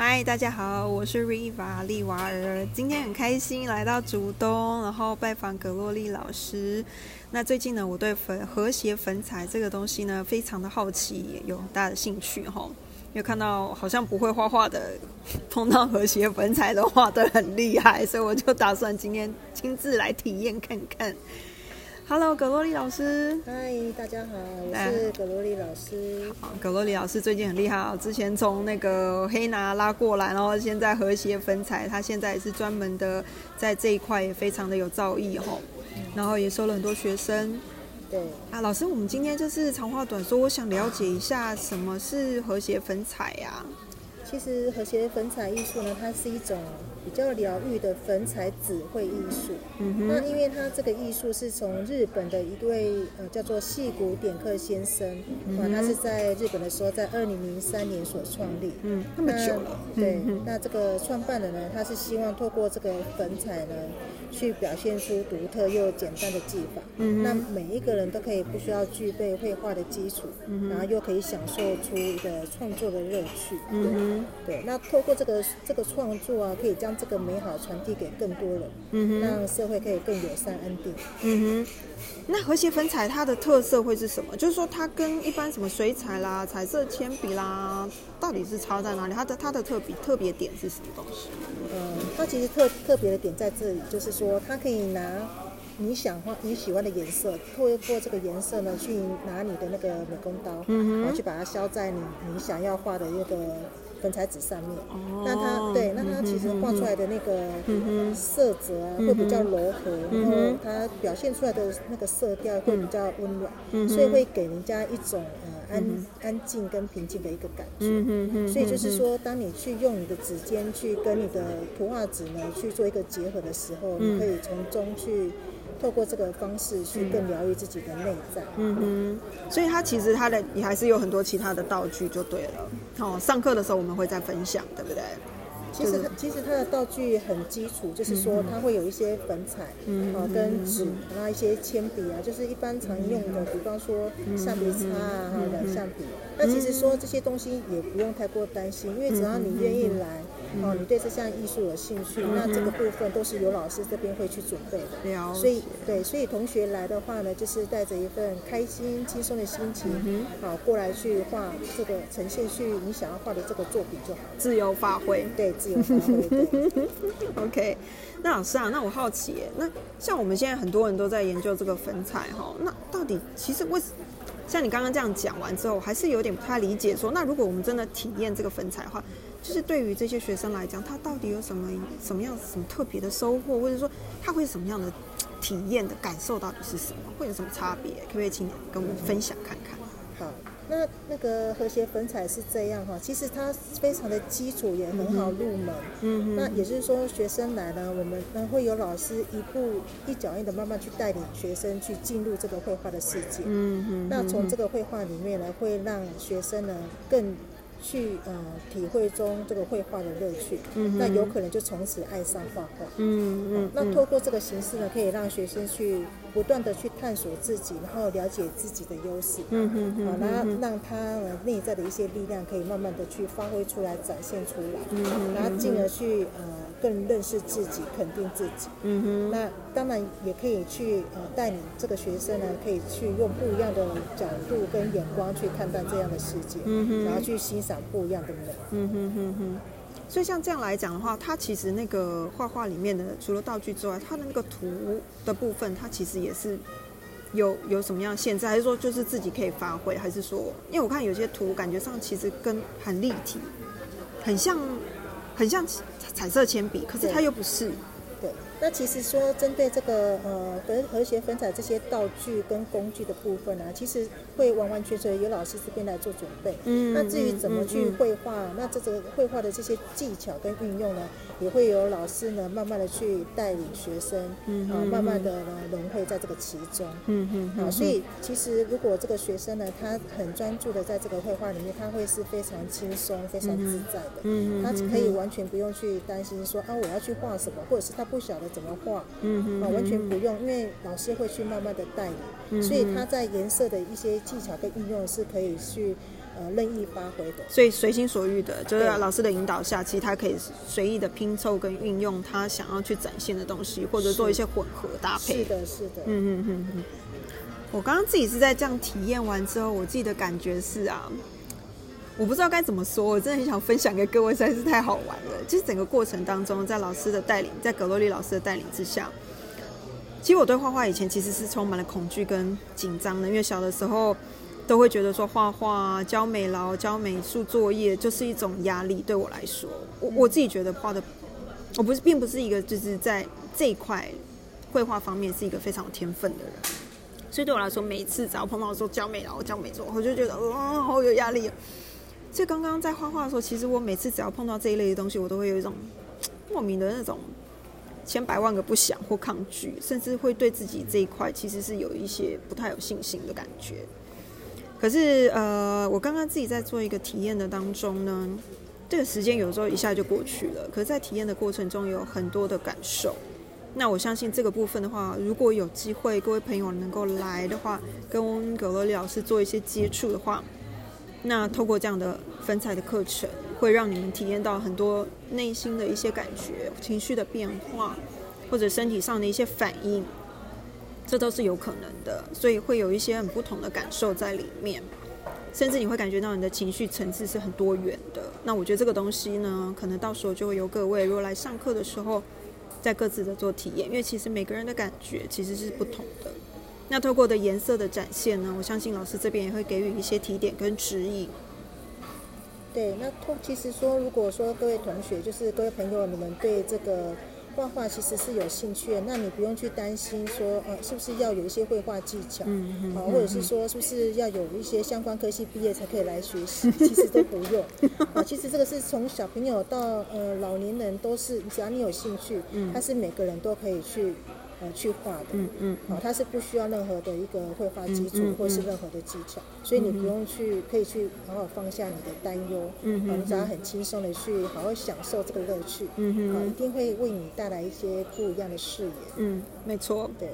嗨，大家好，我是 Riva 丽娃儿。今天很开心来到竹东，然后拜访葛洛丽老师。那最近呢，我对粉和谐粉彩这个东西呢，非常的好奇，有很大的兴趣哈。因为看到好像不会画画的碰到和谐粉彩都画得很厉害，所以我就打算今天亲自来体验看看。Hello，葛洛丽老师。嗨，大家好，我是葛洛丽老师。好，葛洛丽老师最近很厉害啊！之前从那个黑拿拉过来，然后现在和谐粉彩，他现在也是专门的在这一块也非常的有造诣哈。然后也收了很多学生。对啊，老师，我们今天就是长话短说，我想了解一下什么是和谐粉彩呀？其实和谐粉彩艺术呢，它是一种。比较疗愈的粉彩纸绘艺术。嗯，那因为它这个艺术是从日本的一位呃叫做细谷点克先生，啊，他是在日本的时候在二零零三年所创立，嗯，那么久了，对，那这个创办人呢，他是希望透过这个粉彩呢，去表现出独特又简单的技法，嗯，那每一个人都可以不需要具备绘画的基础，嗯然后又可以享受出一个创作的乐趣，嗯对，那透过这个这个创作啊，可以将这个美好传递给更多人，嗯，让社会可以更友善安定。嗯哼，那和谐粉彩它的特色会是什么？就是说它跟一般什么水彩啦、彩色铅笔啦，到底是差在哪里？它的它的特别特别点是什么东西？嗯，它其实特特别的点在这里，就是说它可以拿你想画你喜欢的颜色，透过这个颜色呢，去拿你的那个美工刀，嗯然后去把它削在你你想要画的那个。粉彩纸上面，那它对，那它其实画出来的那个色泽啊，会比较柔和，然后它表现出来的那个色调会比较温暖，所以会给人家一种呃安安静跟平静的一个感觉。嗯嗯所以就是说，当你去用你的指尖去跟你的图画纸呢去做一个结合的时候，你可以从中去。透过这个方式去更疗愈自己的内在。嗯哼，所以它其实它的你还是有很多其他的道具就对了。哦，上课的时候我们会再分享，对不对？其实它其实它的道具很基础，就是说它会有一些粉彩，啊跟纸，然后一些铅笔啊，就是一般常用的，比方说橡皮擦啊，还有两橡皮。那其实说这些东西也不用太过担心，因为只要你愿意来。哦，你对这项艺术有兴趣，那这个部分都是由老师这边会去准备的。所以，对，所以同学来的话呢，就是带着一份开心、轻松的心情，好过来去画这个呈现，去你想要画的这个作品就好。自由发挥，对，自由发挥。OK，那老师啊，那我好奇，那像我们现在很多人都在研究这个粉彩哈，那到底其实为像你刚刚这样讲完之后，还是有点不太理解。说那如果我们真的体验这个粉彩的话，就是对于这些学生来讲，他到底有什么什么样什么特别的收获，或者说他会什么样的体验的感受，到底是什么，会有什么差别？可不可以请你跟我们分享看看？好，那那个和谐粉彩是这样哈，其实它非常的基础，也很好入门。嗯那也就是说，学生来了，我们呢会有老师一步一脚印的慢慢去带领学生去进入这个绘画的世界。嗯嗯。那从这个绘画里面呢，会让学生呢更。去呃体会中这个绘画的乐趣，那有可能就从此爱上画画。嗯嗯，那透过这个形式呢，可以让学生去不断的去探索自己，然后了解自己的优势。嗯嗯嗯，好，然后让他内在的一些力量可以慢慢的去发挥出来，展现出来。嗯嗯，然后进而去呃。更认识自己，肯定自己。嗯哼。那当然也可以去呃带领这个学生呢，可以去用不一样的角度跟眼光去看待这样的世界。嗯哼。然后去欣赏不一样的美。嗯哼哼哼。所以像这样来讲的话，它其实那个画画里面的除了道具之外，它的那个图的部分，它其实也是有有什么样的限制，还是说就是自己可以发挥，还是说，因为我看有些图感觉上其实跟很立体，很像。很像彩色铅笔，可是它又不是。对，那其实说针对这个呃和和谐粉彩这些道具跟工具的部分呢，其实会完完全全由老师这边来做准备。嗯。那至于怎么去绘画，那这个绘画的这些技巧跟运用呢？也会有老师呢，慢慢的去带领学生，啊，慢慢的呢融汇在这个其中，嗯嗯，啊，所以其实如果这个学生呢，他很专注的在这个绘画里面，他会是非常轻松、非常自在的，嗯嗯，他可以完全不用去担心说啊，我要去画什么，或者是他不晓得怎么画，嗯嗯，啊，完全不用，因为老师会去慢慢的带你，所以他在颜色的一些技巧跟运用是可以去。呃任意发挥的。所以随心所欲的，就是对老师的引导下，其实他可以随意的拼凑跟运用他想要去展现的东西，或者做一些混合搭配。是的，是的，嗯嗯嗯嗯。我刚刚自己是在这样体验完之后，我自己的感觉是啊，我不知道该怎么说，我真的很想分享给各位，实在是太好玩了。就是整个过程当中，在老师的带领，在葛洛丽老师的带领之下，其实我对画画以前其实是充满了恐惧跟紧张的，因为小的时候都会觉得说画画、教美劳、教美术作业就是一种压力，对我来说，我我自己觉得画的，我不是并不是一个就是在这一块绘画方面是一个非常有天分的人。所以对我来说，每一次只要碰到说教美劳、教美作，我就觉得嗯，好有压力。所以刚刚在画画的时候，其实我每次只要碰到这一类的东西，我都会有一种莫名的那种千百万个不想或抗拒，甚至会对自己这一块其实是有一些不太有信心的感觉。可是呃，我刚刚自己在做一个体验的当中呢，这个时间有时候一下就过去了，可是在体验的过程中有很多的感受。那我相信这个部分的话，如果有机会，各位朋友能够来的话，跟葛罗里老师做一些接触的话，那透过这样的分彩的课程，会让你们体验到很多内心的一些感觉、情绪的变化，或者身体上的一些反应，这都是有可能的。所以会有一些很不同的感受在里面，甚至你会感觉到你的情绪层次是很多元的。那我觉得这个东西呢，可能到时候就会由各位如果来上课的时候。在各自的做体验，因为其实每个人的感觉其实是不同的。那透过的颜色的展现呢，我相信老师这边也会给予一些提点跟指引。对，那通其实说，如果说各位同学，就是各位朋友，你们对这个画画其实是有兴趣的，那你不用去担心说，呃，是不是要有一些绘画技巧，嗯嗯啊，或者是说，是不是要有一些相关科系毕业才可以来学习？其实都不用。啊，其实这个是从小朋友到呃老年人都是，只要你有兴趣，嗯它是每个人都可以去呃去画的。嗯嗯好，它是不需要任何的一个绘画基础或是任何的技巧，所以你不用去，可以去好好放下你的担忧，嗯好，你只要很轻松的去好好享受这个乐趣，嗯，一嗯一，定会为你带来一些不一样的视野。嗯，没错。对，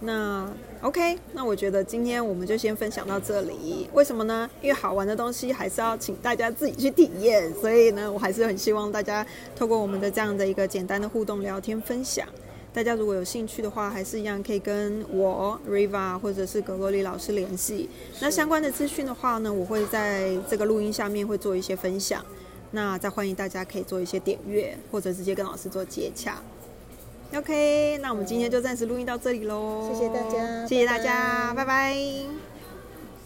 那 OK，那我觉得今天我们就先分享到这里。为什么呢？因为好玩的东西还是要请大家自己去体验，所以呢，我还是很希望大家透过我们的这样的一个简单的互动聊天分享。大家如果有兴趣的话，还是一样可以跟我 Riva 或者是格洛丽老师联系。那相关的资讯的话呢，我会在这个录音下面会做一些分享。那再欢迎大家可以做一些点阅，或者直接跟老师做接洽。OK，那我们今天就暂时录音到这里喽。谢谢大家谢谢大拜家，拜拜拜